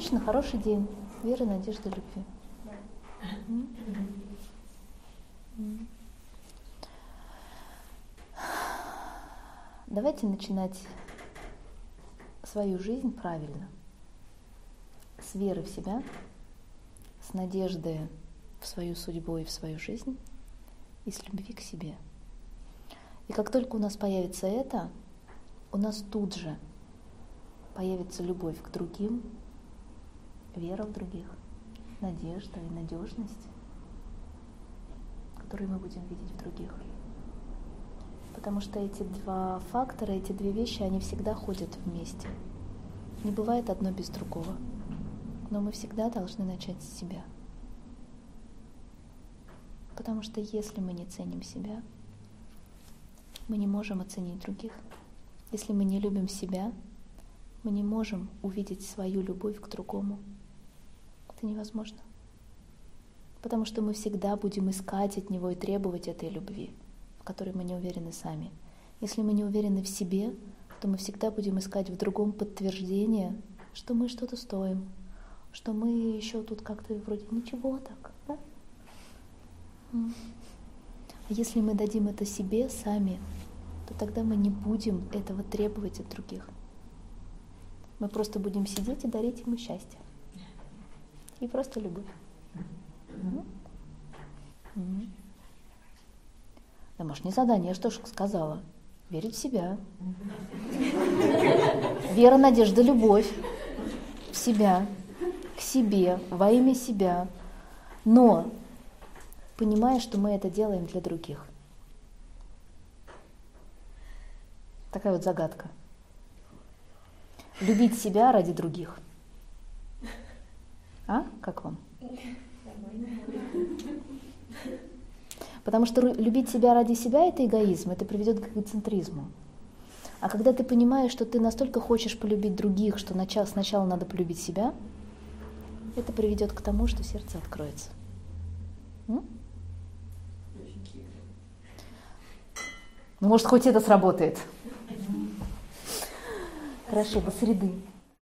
точно хороший день. Веры, надежды, любви. Давайте начинать свою жизнь правильно. С веры в себя, с надежды в свою судьбу и в свою жизнь, и с любви к себе. И как только у нас появится это, у нас тут же появится любовь к другим, вера в других, надежда и надежность, которые мы будем видеть в других. Потому что эти два фактора, эти две вещи, они всегда ходят вместе. Не бывает одно без другого. Но мы всегда должны начать с себя. Потому что если мы не ценим себя, мы не можем оценить других. Если мы не любим себя, мы не можем увидеть свою любовь к другому. Это невозможно. Потому что мы всегда будем искать от него и требовать этой любви, в которой мы не уверены сами. Если мы не уверены в себе, то мы всегда будем искать в другом подтверждение, что мы что-то стоим, что мы еще тут как-то вроде ничего так. Да? А если мы дадим это себе сами, то тогда мы не будем этого требовать от других. Мы просто будем сидеть и дарить ему счастье. И просто любовь. Да, может, не задание, что ж сказала. Верить в себя. Вера, надежда, любовь. В себя, к себе, во имя себя. Но понимая, что мы это делаем для других. Такая вот загадка. Любить себя ради других. А? Как вам? Потому что любить себя ради себя – это эгоизм, это приведет к эгоцентризму. А когда ты понимаешь, что ты настолько хочешь полюбить других, что сначала надо полюбить себя, это приведет к тому, что сердце откроется. М? Ну, может, хоть это сработает. Хорошо, до среды.